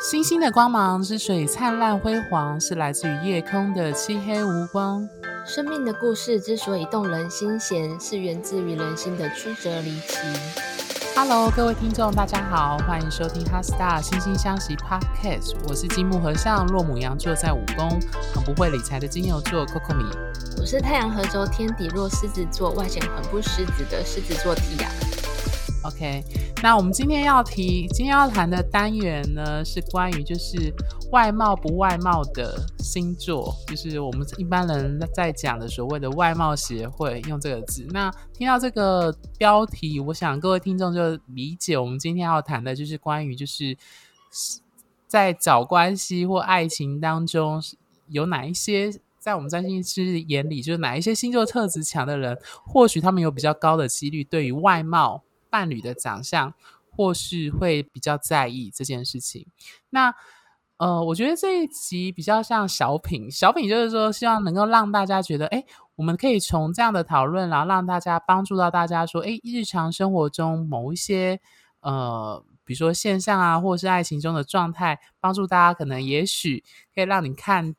星星的光芒之所以灿烂辉煌，是来自于夜空的漆黑无光。生命的故事之所以动人心弦，是源自于人心的曲折离奇。Hello，各位听众，大家好，欢迎收听《哈 Star 心星相惜 Podcast》。我是金木和尚，落母羊座在五宫，很不会理财的金牛座 Coco 米。我是太阳合轴天底落狮子座，外显很不狮子的狮子座 Tia。OK，那我们今天要提，今天要谈的单元呢，是关于就是外貌不外貌的星座，就是我们一般人在讲的所谓的外貌协会，用这个字。那听到这个标题，我想各位听众就理解，我们今天要谈的就是关于就是在找关系或爱情当中，有哪一些在我们占星师眼里，就是哪一些星座特质强的人，或许他们有比较高的几率对于外貌。伴侣的长相，或是会比较在意这件事情。那呃，我觉得这一集比较像小品，小品就是说，希望能够让大家觉得，哎，我们可以从这样的讨论，然后让大家帮助到大家说，哎，日常生活中某一些呃，比如说现象啊，或者是爱情中的状态，帮助大家可能也许可以让你看。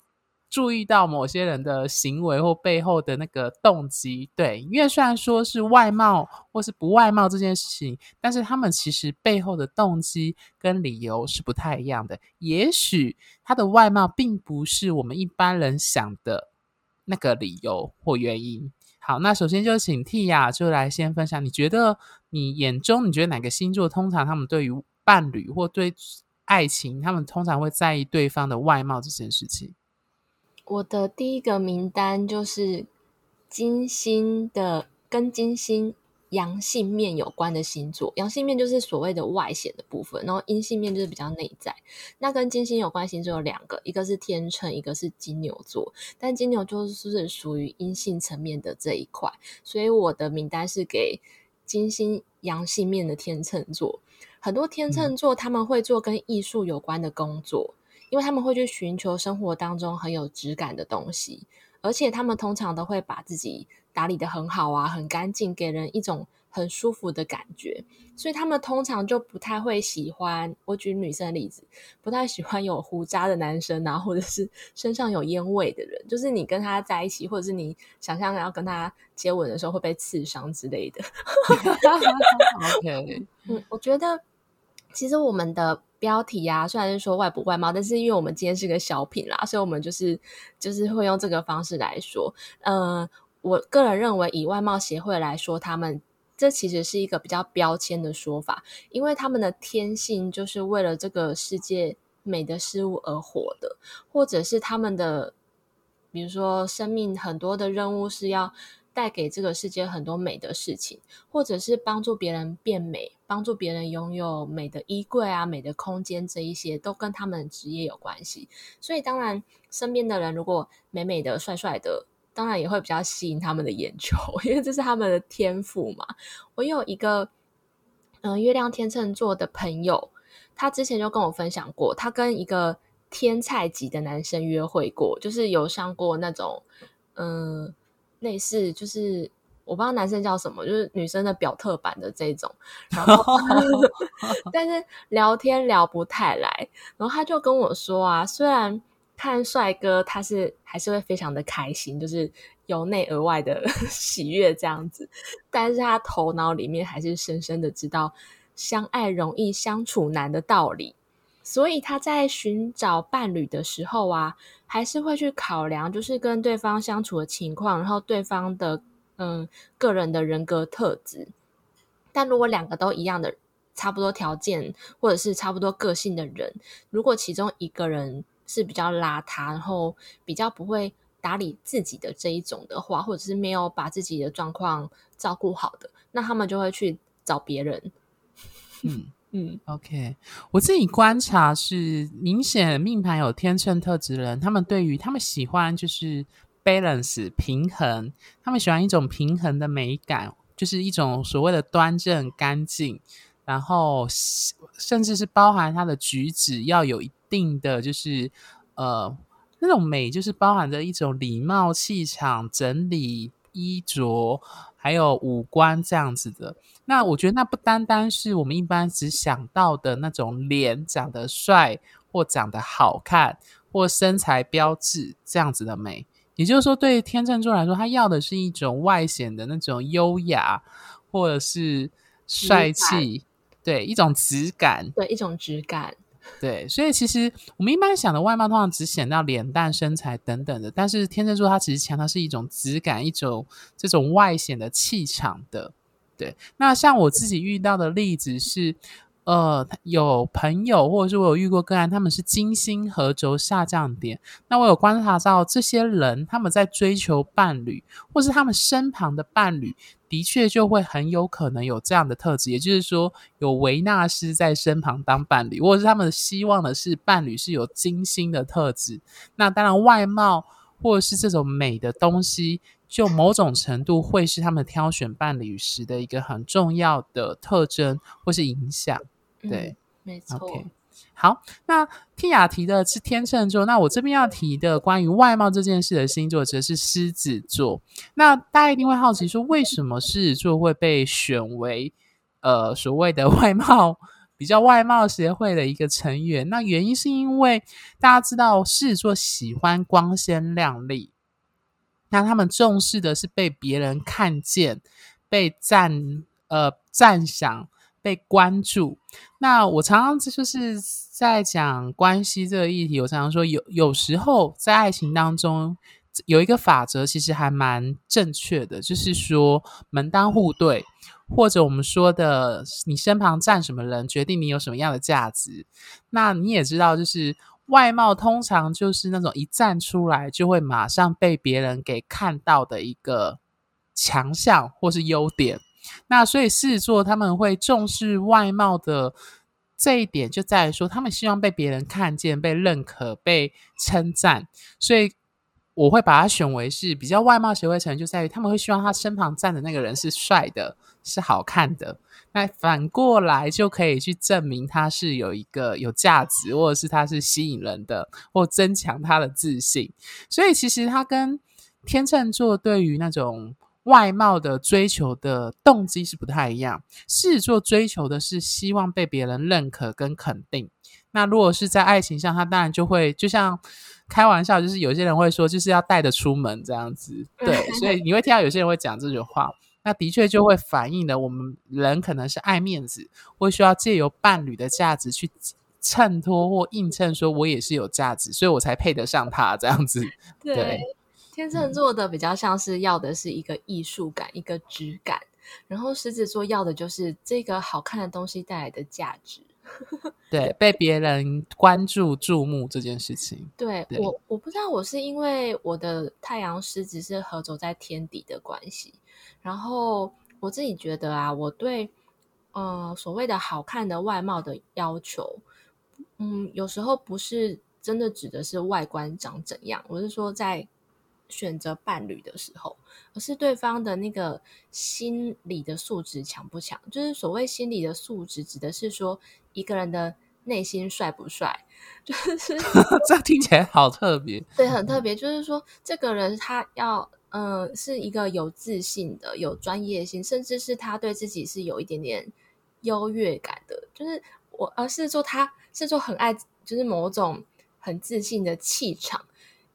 注意到某些人的行为或背后的那个动机，对，因为虽然说是外貌或是不外貌这件事情，但是他们其实背后的动机跟理由是不太一样的。也许他的外貌并不是我们一般人想的那个理由或原因。好，那首先就请 Tia 就来先分享，你觉得你眼中你觉得哪个星座通常他们对于伴侣或对爱情，他们通常会在意对方的外貌这件事情？我的第一个名单就是金星的，跟金星阳性面有关的星座。阳性面就是所谓的外显的部分，然后阴性面就是比较内在。那跟金星有关星座有两个，一个是天秤，一个是金牛座。但金牛座是属于阴性层面的这一块，所以我的名单是给金星阳性面的天秤座。很多天秤座他们会做跟艺术有关的工作。因为他们会去寻求生活当中很有质感的东西，而且他们通常都会把自己打理得很好啊，很干净，给人一种很舒服的感觉。所以他们通常就不太会喜欢，我举女生的例子，不太喜欢有胡渣的男生啊，或者是身上有烟味的人。就是你跟他在一起，或者是你想象要跟他接吻的时候会被刺伤之类的。OK，嗯，我觉得其实我们的。标题呀、啊，虽然是说外不外貌，但是因为我们今天是个小品啦，所以我们就是就是会用这个方式来说。呃，我个人认为，以外貌协会来说，他们这其实是一个比较标签的说法，因为他们的天性就是为了这个世界美的事物而活的，或者是他们的，比如说生命很多的任务是要。带给这个世界很多美的事情，或者是帮助别人变美，帮助别人拥有美的衣柜啊、美的空间，这一些都跟他们职业有关系。所以，当然身边的人如果美美的、帅帅的，当然也会比较吸引他们的眼球，因为这是他们的天赋嘛。我有一个嗯、月亮天秤座的朋友，他之前就跟我分享过，他跟一个天菜级的男生约会过，就是有上过那种嗯。类似就是我不知道男生叫什么，就是女生的表特版的这种，然后 但是聊天聊不太来，然后他就跟我说啊，虽然看帅哥他是还是会非常的开心，就是由内而外的 喜悦这样子，但是他头脑里面还是深深的知道相爱容易相处难的道理。所以他在寻找伴侣的时候啊，还是会去考量，就是跟对方相处的情况，然后对方的嗯个人的人格特质。但如果两个都一样的差不多条件，或者是差不多个性的人，如果其中一个人是比较邋遢，然后比较不会打理自己的这一种的话，或者是没有把自己的状况照顾好的，那他们就会去找别人。嗯。嗯，OK，我自己观察是明显命盘有天秤特质的人，他们对于他们喜欢就是 balance 平衡，他们喜欢一种平衡的美感，就是一种所谓的端正干净，然后甚至是包含他的举止要有一定的就是呃那种美，就是包含着一种礼貌、气场、整理衣着。还有五官这样子的，那我觉得那不单单是我们一般只想到的那种脸长得帅，或长得好看或身材标志这样子的美。也就是说，对天秤座来说，他要的是一种外显的那种优雅，或者是帅气，对，一种质感，对，一种质感。对，所以其实我们一般想的外貌，通常只显到脸蛋、身材等等的，但是天秤座它其实强调是一种质感，一种这种外显的气场的。对，那像我自己遇到的例子是，呃，有朋友或者是我有遇过个案，他们是金星合轴下降点，那我有观察到这些人，他们在追求伴侣，或是他们身旁的伴侣。的确就会很有可能有这样的特质，也就是说有维纳斯在身旁当伴侣，或者是他们希望的是伴侣是有金星的特质。那当然，外貌或者是这种美的东西，就某种程度会是他们挑选伴侣时的一个很重要的特征或是影响。对，嗯、没错。Okay. 好，那蒂雅提的是天秤座，那我这边要提的关于外貌这件事的星座则是狮子座。那大家一定会好奇说，为什么狮子座会被选为呃所谓的外貌比较外貌协会的一个成员？那原因是因为大家知道狮子座喜欢光鲜亮丽，那他们重视的是被别人看见、被赞呃赞赏。被关注，那我常常就是在讲关系这个议题。我常常说，有有时候在爱情当中有一个法则，其实还蛮正确的，就是说门当户对，或者我们说的你身旁站什么人，决定你有什么样的价值。那你也知道，就是外貌通常就是那种一站出来就会马上被别人给看到的一个强项或是优点。那所以狮子座他们会重视外貌的这一点，就在于说他们希望被别人看见、被认可、被称赞。所以我会把它选为是比较外貌协会成，就在于他们会希望他身旁站的那个人是帅的、是好看的。那反过来就可以去证明他是有一个有价值，或者是他是吸引人的，或增强他的自信。所以其实他跟天秤座对于那种。外貌的追求的动机是不太一样，狮子座追求的是希望被别人认可跟肯定。那如果是在爱情上，他当然就会就像开玩笑，就是有些人会说，就是要带着出门这样子。对，所以你会听到有些人会讲这句话。那的确就会反映了我们人可能是爱面子，会需要借由伴侣的价值去衬托或映衬，说我也是有价值，所以我才配得上他这样子。对。对天秤座的比较像是要的是一个艺术感，嗯、一个质感，然后狮子座要的就是这个好看的东西带来的价值。对，被别人关注、注目这件事情。对，对我，我不知道我是因为我的太阳狮子是合走在天底的关系，然后我自己觉得啊，我对呃所谓的好看的外貌的要求，嗯，有时候不是真的指的是外观长怎样，我是说在。选择伴侣的时候，而是对方的那个心理的素质强不强？就是所谓心理的素质，指的是说一个人的内心帅不帅？就是 这听起来好特别，对，很特别。就是说，这个人他要，嗯、呃，是一个有自信的、有专业性，甚至是他对自己是有一点点优越感的。就是我，而是说他是说很爱，就是某种很自信的气场。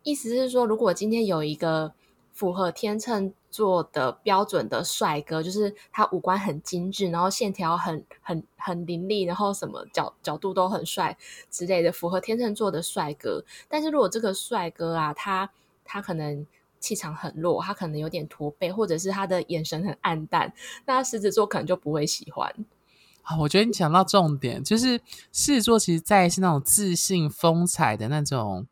意思是说，如果今天有一个符合天秤座的标准的帅哥，就是他五官很精致，然后线条很很很凌厉，然后什么角角度都很帅之类的，符合天秤座的帅哥。但是如果这个帅哥啊，他他可能气场很弱，他可能有点驼背，或者是他的眼神很暗淡，那狮子座可能就不会喜欢。啊，我觉得你讲到重点，就是狮子座其实在是那种自信风采的那种。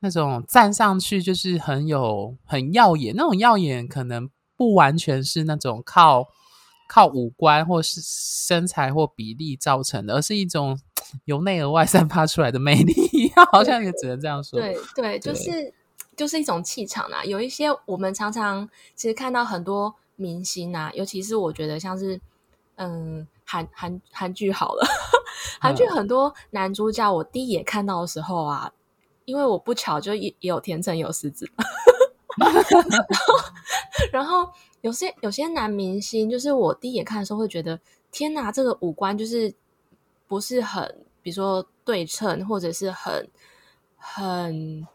那种站上去就是很有很耀眼，那种耀眼可能不完全是那种靠靠五官或是身材或比例造成的，而是一种由内而外散发出来的魅力，好像也只能这样说。对对，对，就是就是一种气场啊。有一些我们常常其实看到很多明星啊，尤其是我觉得像是嗯韩韩韩剧好了，韩剧很多男主角，我第一眼看到的时候啊。因为我不巧就也也有天秤有狮子，然后 然后有些有些男明星，就是我第一眼看的时候会觉得天哪，这个五官就是不是很比如说对称，或者是很很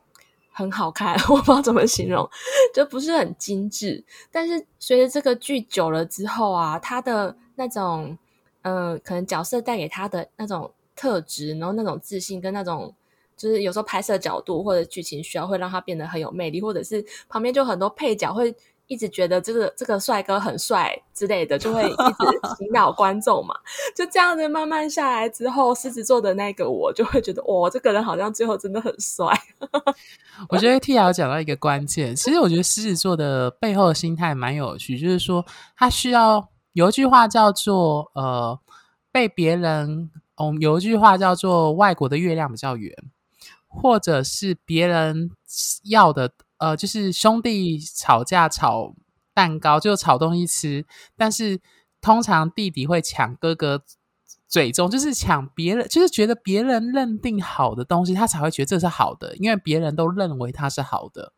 很好看，我不知道怎么形容，就不是很精致。但是随着这个剧久了之后啊，他的那种嗯、可能角色带给他的那种特质，然后那种自信跟那种。就是有时候拍摄角度或者剧情需要，会让他变得很有魅力，或者是旁边就很多配角会一直觉得这个这个帅哥很帅之类的，就会一直 洗脑观众嘛。就这样子慢慢下来之后，狮子座的那个我就会觉得，哇，这个人好像最后真的很帅。我觉得 Tia 讲到一个关键，其实我觉得狮子座的背后的心态蛮有趣，就是说他需要有一句话叫做呃，被别人，嗯，有一句话叫做外国的月亮比较圆。或者是别人要的，呃，就是兄弟吵架炒蛋糕，就炒东西吃，但是通常弟弟会抢哥哥嘴中，就是抢别人，就是觉得别人认定好的东西，他才会觉得这是好的，因为别人都认为他是好的。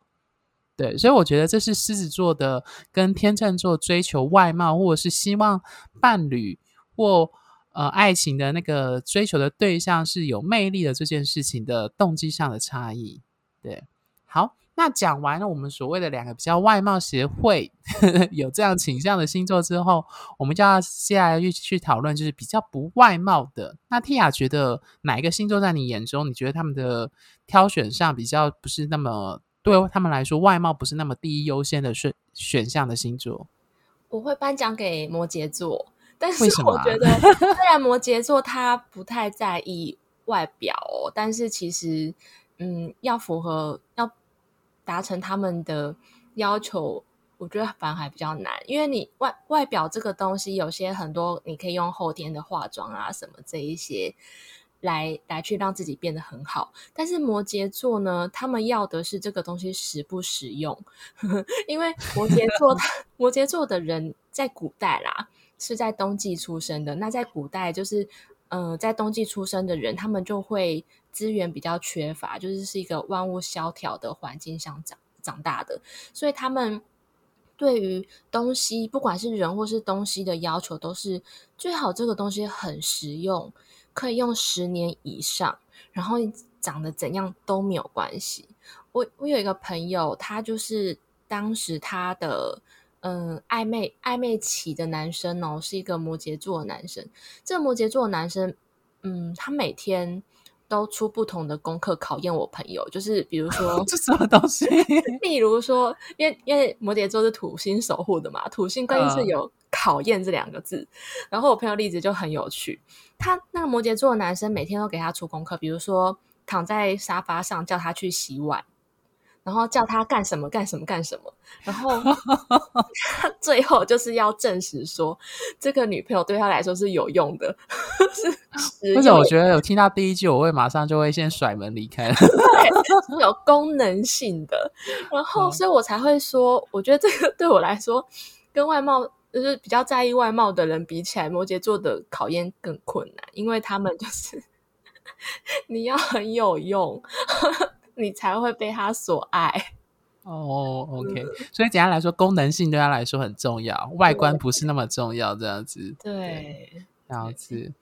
对，所以我觉得这是狮子座的跟天秤座追求外貌，或者是希望伴侣或。呃，爱情的那个追求的对象是有魅力的这件事情的动机上的差异，对。好，那讲完了我们所谓的两个比较外貌协会呵呵 有这样倾向的星座之后，我们就要接下来去去讨论，就是比较不外貌的。那 Tia 觉得哪一个星座在你眼中，你觉得他们的挑选上比较不是那么对他们来说，外貌不是那么第一优先的选选项的星座？我会颁奖给摩羯座。但是我觉得，虽然摩羯座他不太在意外表哦，但是其实，嗯，要符合要达成他们的要求，我觉得反而还比较难。因为你外外表这个东西，有些很多你可以用后天的化妆啊什么这一些来来去让自己变得很好。但是摩羯座呢，他们要的是这个东西实不实用，因为摩羯座 摩羯座的人在古代啦。是在冬季出生的，那在古代就是，呃，在冬季出生的人，他们就会资源比较缺乏，就是是一个万物萧条的环境下长长大的，所以他们对于东西，不管是人或是东西的要求，都是最好这个东西很实用，可以用十年以上，然后长得怎样都没有关系。我我有一个朋友，他就是当时他的。嗯，暧昧暧昧期的男生哦，是一个摩羯座的男生。这个摩羯座的男生，嗯，他每天都出不同的功课考验我朋友，就是比如说 这什么东西？例如说，因为因为摩羯座是土星守护的嘛，土星关键是有考验这两个字。Uh. 然后我朋友例子就很有趣，他那个摩羯座的男生每天都给他出功课，比如说躺在沙发上叫他去洗碗。然后叫他干什么干什么干什么，然后他 最后就是要证实说这个女朋友对他来说是有用的。是为什么我觉得有听到第一句，我会马上就会先甩门离开了。对，是有功能性的。然后，所以我才会说，我觉得这个对我来说，跟外貌就是比较在意外貌的人比起来，摩羯座的考验更困难，因为他们就是 你要很有用。你才会被他所爱哦。Oh, OK，、嗯、所以简单来说，功能性对他来说很重要，外观不是那么重要。这样子，对，这样子。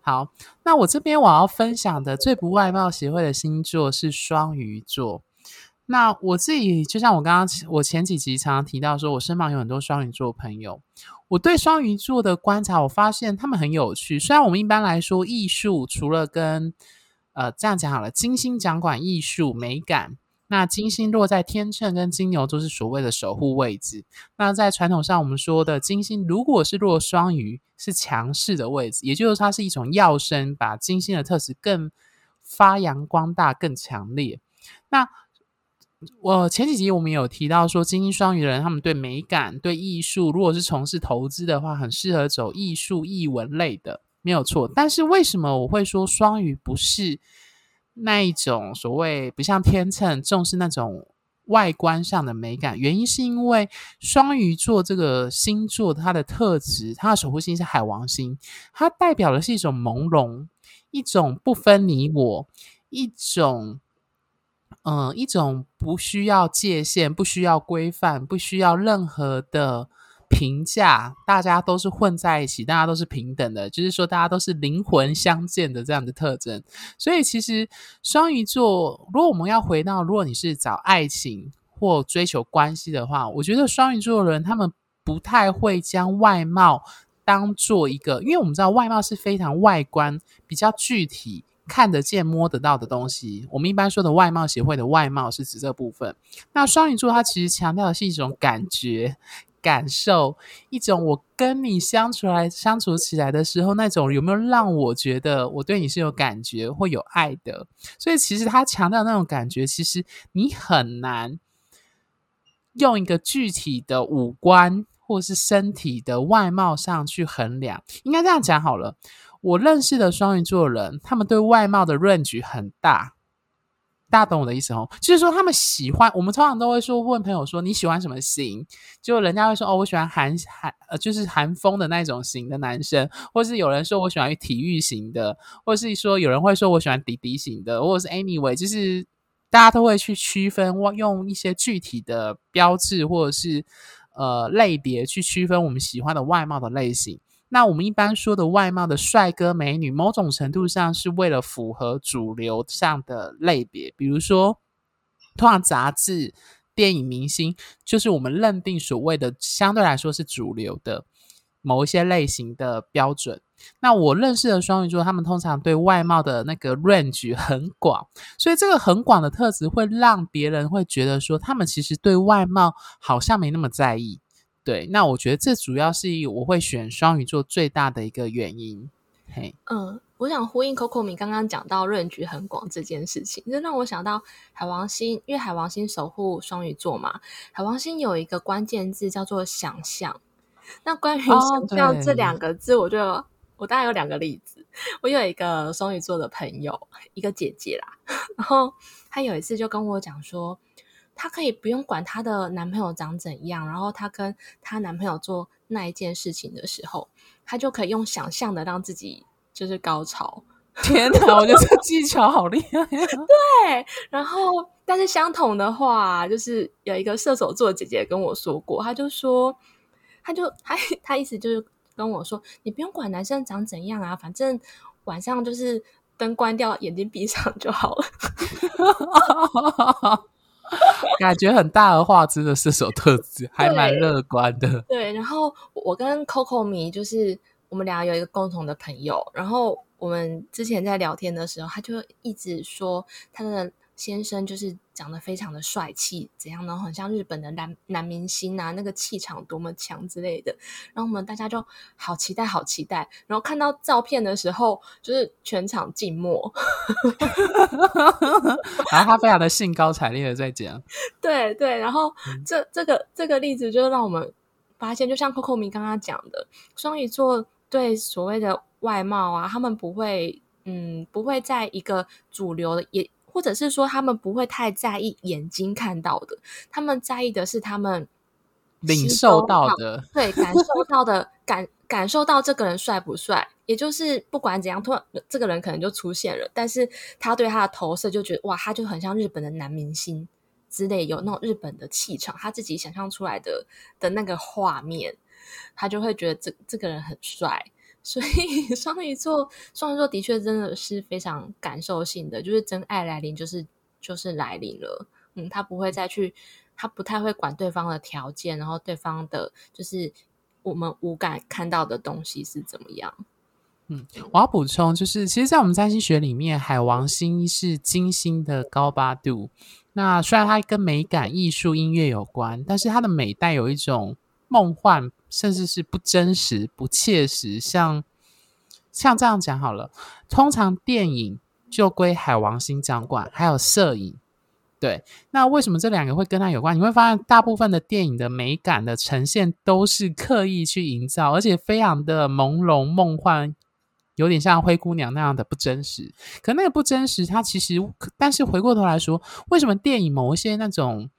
好，那我这边我要分享的最不外貌协会的星座是双鱼座。那我自己就像我刚刚我前几集常常提到说，我身旁有很多双鱼座朋友。我对双鱼座的观察，我发现他们很有趣。虽然我们一般来说，艺术除了跟呃，这样讲好了，金星掌管艺术美感，那金星落在天秤跟金牛都是所谓的守护位置。那在传统上，我们说的金星如果是落双鱼，是强势的位置，也就是它是一种耀升，把金星的特质更发扬光大、更强烈。那我前几集我们有提到说，金星双鱼的人，他们对美感、对艺术，如果是从事投资的话，很适合走艺术、艺文类的。没有错，但是为什么我会说双鱼不是那一种所谓不像天秤重视那种外观上的美感？原因是因为双鱼座这个星座它的特质，它的守护星是海王星，它代表的是一种朦胧，一种不分你我，一种嗯、一种不需要界限、不需要规范、不需要任何的。评价大家都是混在一起，大家都是平等的，就是说大家都是灵魂相见的这样的特征。所以其实双鱼座，如果我们要回到，如果你是找爱情或追求关系的话，我觉得双鱼座的人他们不太会将外貌当做一个，因为我们知道外貌是非常外观、比较具体。看得见、摸得到的东西，我们一般说的外貌协会的外貌是指这部分。那双鱼座它其实强调的是一种感觉、感受，一种我跟你相处来相处起来的时候，那种有没有让我觉得我对你是有感觉或有爱的？所以其实他强调那种感觉，其实你很难用一个具体的五官或是身体的外貌上去衡量。应该这样讲好了。我认识的双鱼座人，他们对外貌的论据很大，大家懂我的意思哦？就是说，他们喜欢我们通常都会说问朋友说你喜欢什么型，就人家会说哦，我喜欢韩韩呃，就是韩风的那种型的男生，或是有人说我喜欢体育型的，或是说有人会说我喜欢迪迪型的，或者是 anyway，就是大家都会去区分，用一些具体的标志或者是呃类别去区分我们喜欢的外貌的类型。那我们一般说的外貌的帅哥美女，某种程度上是为了符合主流上的类别，比如说，通常杂志、电影明星，就是我们认定所谓的相对来说是主流的某一些类型的标准。那我认识的双鱼座，他们通常对外貌的那个 range 很广，所以这个很广的特质会让别人会觉得说，他们其实对外貌好像没那么在意。对，那我觉得这主要是我会选双鱼座最大的一个原因。嘿，嗯，我想呼应 Coco 米刚刚讲到论局很广这件事情，就让我想到海王星，因为海王星守护双鱼座嘛，海王星有一个关键字叫做想象。那关于想象这两个字，我就、哦、我大概有两个例子。我有一个双鱼座的朋友，一个姐姐啦，然后她有一次就跟我讲说。她可以不用管她的男朋友长怎样，然后她跟她男朋友做那一件事情的时候，她就可以用想象的让自己就是高潮。天哪，我觉得这技巧好厉害。对，然后但是相同的话，就是有一个射手座姐姐跟我说过，她就说，她就她她意思就是跟我说，你不用管男生长怎样啊，反正晚上就是灯关掉，眼睛闭上就好了。感觉很大而化之的射手特质，还蛮乐观的。对，然后我跟 Coco 米就是我们俩有一个共同的朋友，然后我们之前在聊天的时候，他就一直说他的。先生就是长得非常的帅气，怎样呢？很像日本的男男明星啊，那个气场多么强之类的。然后我们大家就好期待，好期待。然后看到照片的时候，就是全场静默。然后他非常的兴高采烈的在讲，对对。然后这这个这个例子就让我们发现，就像 Coco 明刚刚讲的，双鱼座对所谓的外貌啊，他们不会嗯不会在一个主流的也。或者是说，他们不会太在意眼睛看到的，他们在意的是他们领受到的，对，感受到的感感受到这个人帅不帅，也就是不管怎样，突然这个人可能就出现了，但是他对他的投射就觉得哇，他就很像日本的男明星之类，有那种日本的气场，他自己想象出来的的那个画面，他就会觉得这这个人很帅。所以 双鱼座，双鱼座的确真的是非常感受性的，就是真爱来临，就是就是来临了。嗯，他不会再去，他不太会管对方的条件，然后对方的，就是我们五感看到的东西是怎么样。嗯，我要补充，就是其实，在我们占星学里面，海王星是金星的高八度。那虽然它跟美感、艺术、音乐有关，但是它的美带有一种梦幻。甚至是不真实、不切实，像像这样讲好了。通常电影就归海王星掌管，还有摄影。对，那为什么这两个会跟它有关？你会发现，大部分的电影的美感的呈现都是刻意去营造，而且非常的朦胧、梦幻，有点像灰姑娘那样的不真实。可那个不真实，它其实，但是回过头来说，为什么电影某一些那种？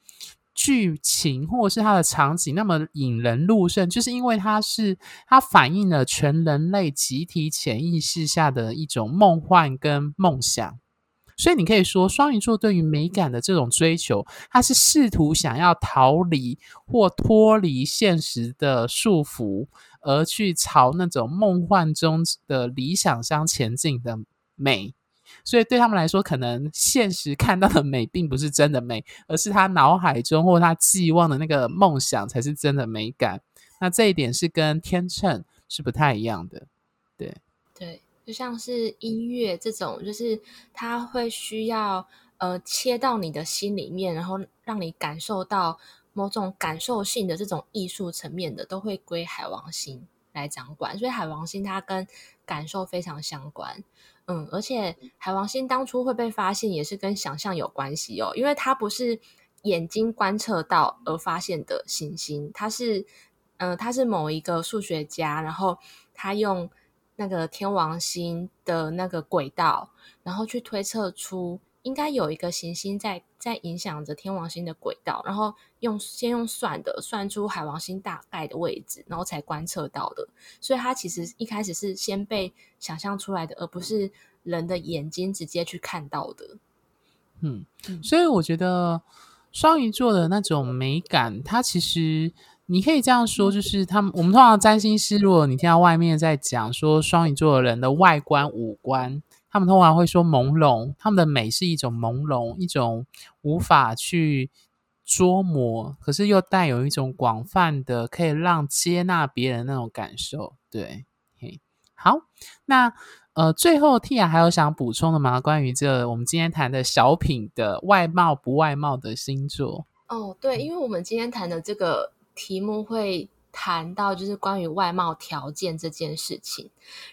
剧情或是它的场景那么引人入胜，就是因为它是它反映了全人类集体潜意识下的一种梦幻跟梦想。所以你可以说，双鱼座对于美感的这种追求，它是试图想要逃离或脱离现实的束缚，而去朝那种梦幻中的理想相前进的美。所以对他们来说，可能现实看到的美并不是真的美，而是他脑海中或他寄望的那个梦想才是真的美感。那这一点是跟天秤是不太一样的，对对。就像是音乐这种，就是它会需要呃切到你的心里面，然后让你感受到某种感受性的这种艺术层面的，都会归海王星来掌管。所以海王星它跟感受非常相关，嗯，而且海王星当初会被发现也是跟想象有关系哦，因为它不是眼睛观测到而发现的行星，它是嗯、呃，它是某一个数学家，然后他用。那个天王星的那个轨道，然后去推测出应该有一个行星在在影响着天王星的轨道，然后用先用算的算出海王星大概的位置，然后才观测到的。所以它其实一开始是先被想象出来的，而不是人的眼睛直接去看到的。嗯，所以我觉得双鱼座的那种美感，它其实。你可以这样说，就是他们我们通常占星师，如果你听到外面在讲说双鱼座的人的外观五官，他们通常会说朦胧，他们的美是一种朦胧，一种无法去捉摸，可是又带有一种广泛的可以让接纳别人那种感受。对，嘿，好，那呃，最后 Tia 还有想补充的吗？关于这我们今天谈的小品的外貌不外貌的星座？哦，对，因为我们今天谈的这个。题目会谈到就是关于外貌条件这件事情。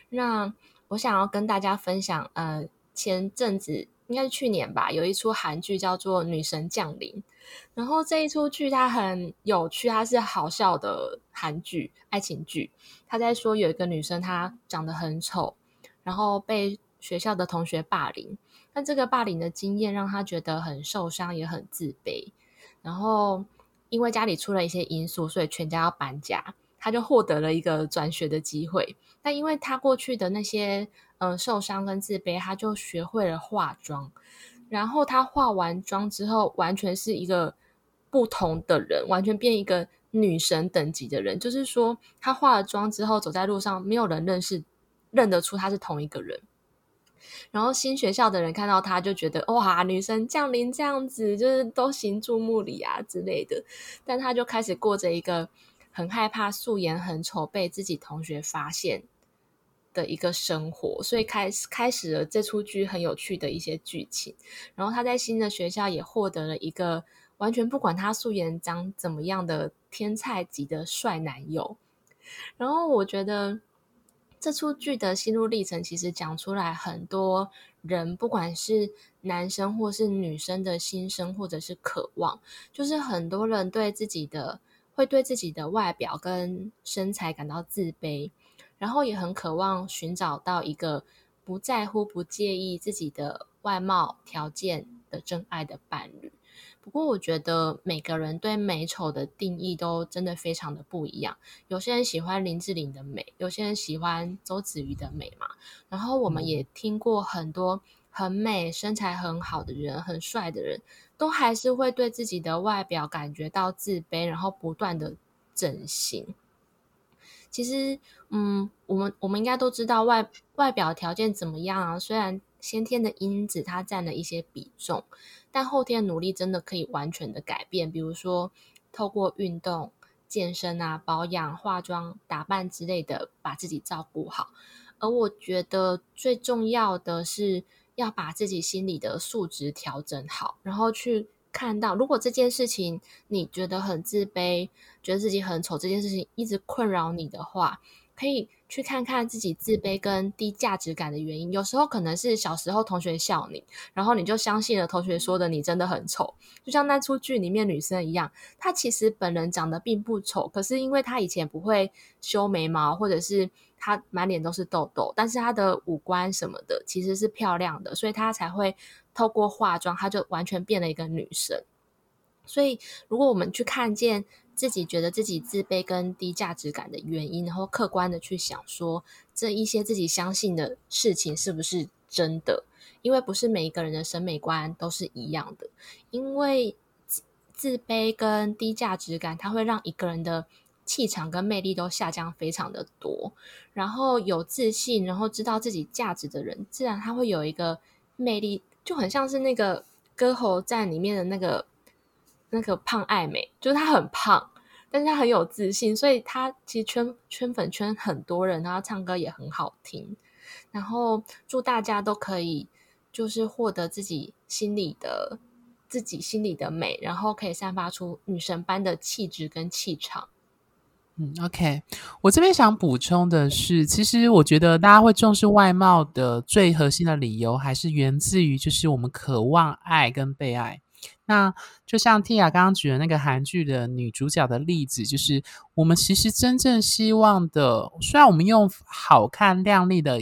那我想要跟大家分享，呃，前阵子应该是去年吧，有一出韩剧叫做《女神降临》。然后这一出剧它很有趣，它是好笑的韩剧爱情剧。他在说有一个女生她长得很丑，然后被学校的同学霸凌。但这个霸凌的经验让她觉得很受伤，也很自卑。然后。因为家里出了一些因素，所以全家要搬家，他就获得了一个转学的机会。但因为他过去的那些嗯、呃、受伤跟自卑，他就学会了化妆。然后他化完妆之后，完全是一个不同的人，完全变一个女神等级的人。就是说，他化了妆之后，走在路上，没有人认识认得出他是同一个人。然后新学校的人看到他，就觉得哇，女神降临这样子，就是都行注目礼啊之类的。但他就开始过着一个很害怕素颜很丑被自己同学发现的一个生活，所以开始开始了这出剧很有趣的一些剧情。然后他在新的学校也获得了一个完全不管他素颜长怎么样的天菜级的帅男友。然后我觉得。这出剧的心路历程，其实讲出来很多人，不管是男生或是女生的心声，或者是渴望，就是很多人对自己的会对自己的外表跟身材感到自卑，然后也很渴望寻找到一个不在乎、不介意自己的外貌条件的真爱的伴侣。不过，我觉得每个人对美丑的定义都真的非常的不一样。有些人喜欢林志玲的美，有些人喜欢周子瑜的美嘛。然后，我们也听过很多很美、身材很好的人、很帅的人，都还是会对自己的外表感觉到自卑，然后不断的整形。其实，嗯，我们我们应该都知道外外表条件怎么样啊？虽然先天的因子它占了一些比重。但后天努力真的可以完全的改变，比如说透过运动、健身啊、保养、化妆、打扮之类的，把自己照顾好。而我觉得最重要的是要把自己心里的素质调整好，然后去看到，如果这件事情你觉得很自卑，觉得自己很丑，这件事情一直困扰你的话，可以。去看看自己自卑跟低价值感的原因，有时候可能是小时候同学笑你，然后你就相信了同学说的你真的很丑，就像那出剧里面女生一样，她其实本人长得并不丑，可是因为她以前不会修眉毛，或者是她满脸都是痘痘，但是她的五官什么的其实是漂亮的，所以她才会透过化妆，她就完全变了一个女神。所以如果我们去看见。自己觉得自己自卑跟低价值感的原因，然后客观的去想说，这一些自己相信的事情是不是真的，因为不是每一个人的审美观都是一样的。因为自自卑跟低价值感，它会让一个人的气场跟魅力都下降非常的多。然后有自信，然后知道自己价值的人，自然他会有一个魅力，就很像是那个《歌喉战》里面的那个那个胖爱美，就是他很胖。但是他很有自信，所以他其实圈圈粉圈很多人，然后唱歌也很好听。然后祝大家都可以就是获得自己心里的自己心里的美，然后可以散发出女神般的气质跟气场。嗯，OK，我这边想补充的是，其实我觉得大家会重视外貌的最核心的理由，还是源自于就是我们渴望爱跟被爱。那就像 Tia 刚刚举的那个韩剧的女主角的例子，就是我们其实真正希望的，虽然我们用好看亮丽的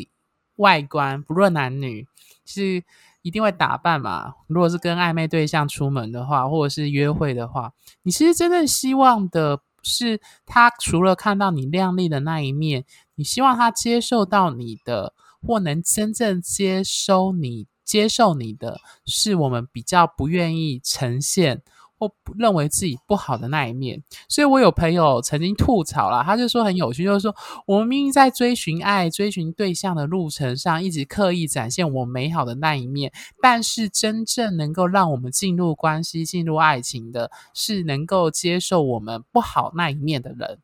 外观，不论男女，是一定会打扮嘛。如果是跟暧昧对象出门的话，或者是约会的话，你其实真正希望的是，他除了看到你亮丽的那一面，你希望他接受到你的，或能真正接收你。接受你的是我们比较不愿意呈现或认为自己不好的那一面，所以我有朋友曾经吐槽了，他就说很有趣，就是说我们明明在追寻爱、追寻对象的路程上，一直刻意展现我美好的那一面，但是真正能够让我们进入关系、进入爱情的，是能够接受我们不好那一面的人。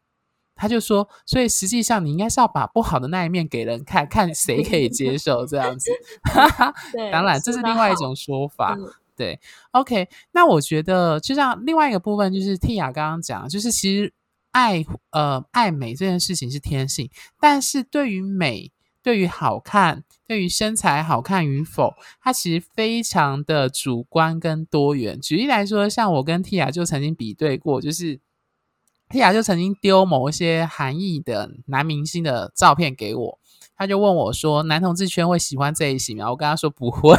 他就说，所以实际上你应该是要把不好的那一面给人看，看谁可以接受这样子。当然这是另外一种说法。对，OK。那我觉得就像另外一个部分，就是 Tia 刚刚讲，就是其实爱呃爱美这件事情是天性，但是对于美、对于好看、对于身材好看与否，它其实非常的主观跟多元。举例来说，像我跟 Tia 就曾经比对过，就是。Tia 就曾经丢某一些韩裔的男明星的照片给我，他就问我说：“男同志圈会喜欢这一型吗？”我跟他说：“不会。”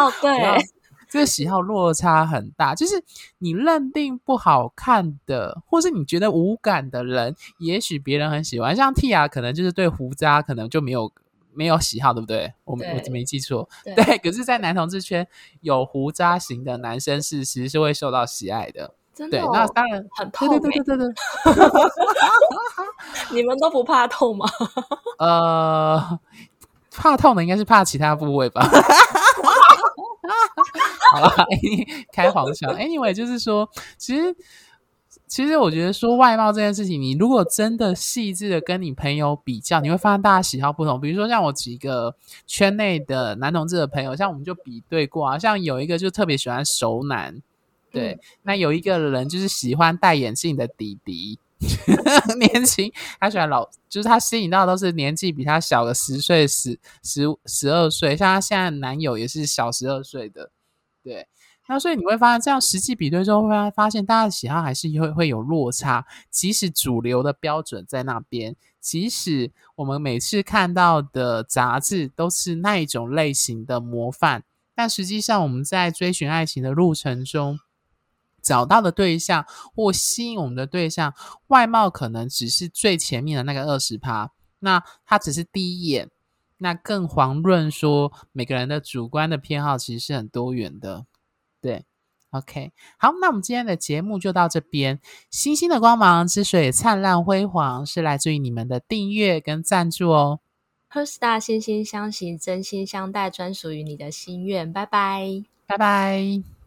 哦，对，这个喜好落差很大。就是你认定不好看的，或是你觉得无感的人，也许别人很喜欢。像 Tia 可能就是对胡渣可能就没有没有喜好，对不对？我我没记错，对。对，可是，在男同志圈有胡渣型的男生是其实是会受到喜爱的。真的、哦，对，那当然很痛。对对对对对，你们都不怕痛吗？呃，怕痛的应该是怕其他部位吧。好了，开黄腔。Anyway，就是说，其实其实我觉得说外貌这件事情，你如果真的细致的跟你朋友比较，你会发现大家喜好不同。比如说像我几个圈内的男同志的朋友，像我们就比对过啊，像有一个就特别喜欢熟男。对，那有一个人就是喜欢戴眼镜的弟弟，年轻，他喜欢老，就是他吸引到的都是年纪比他小个十岁、十十十二岁，像他现在男友也是小十二岁的。对，那所以你会发现，这样实际比对之后，会发现大家的喜好还是会会有落差，即使主流的标准在那边，即使我们每次看到的杂志都是那一种类型的模范，但实际上我们在追寻爱情的路程中。找到的对象或吸引我们的对象，外貌可能只是最前面的那个二十趴，那它只是第一眼。那更遑论说每个人的主观的偏好其实是很多元的。对，OK，好，那我们今天的节目就到这边。星星的光芒之所以灿烂辉煌，是来自于你们的订阅跟赞助哦。HeartStar 心心相惜，真心相待，专属于你的心愿。拜拜，拜拜。